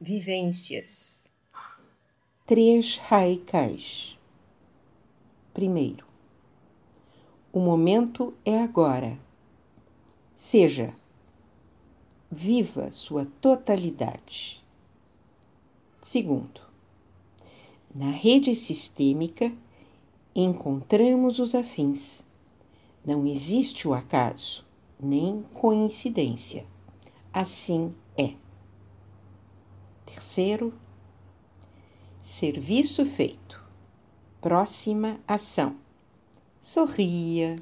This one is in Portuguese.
vivências. Três haikais. Primeiro, o momento é agora. Seja, viva sua totalidade. Segundo, na rede sistêmica encontramos os afins. Não existe o acaso, nem coincidência. Assim é. Terceiro, serviço feito. Próxima ação. Sorria.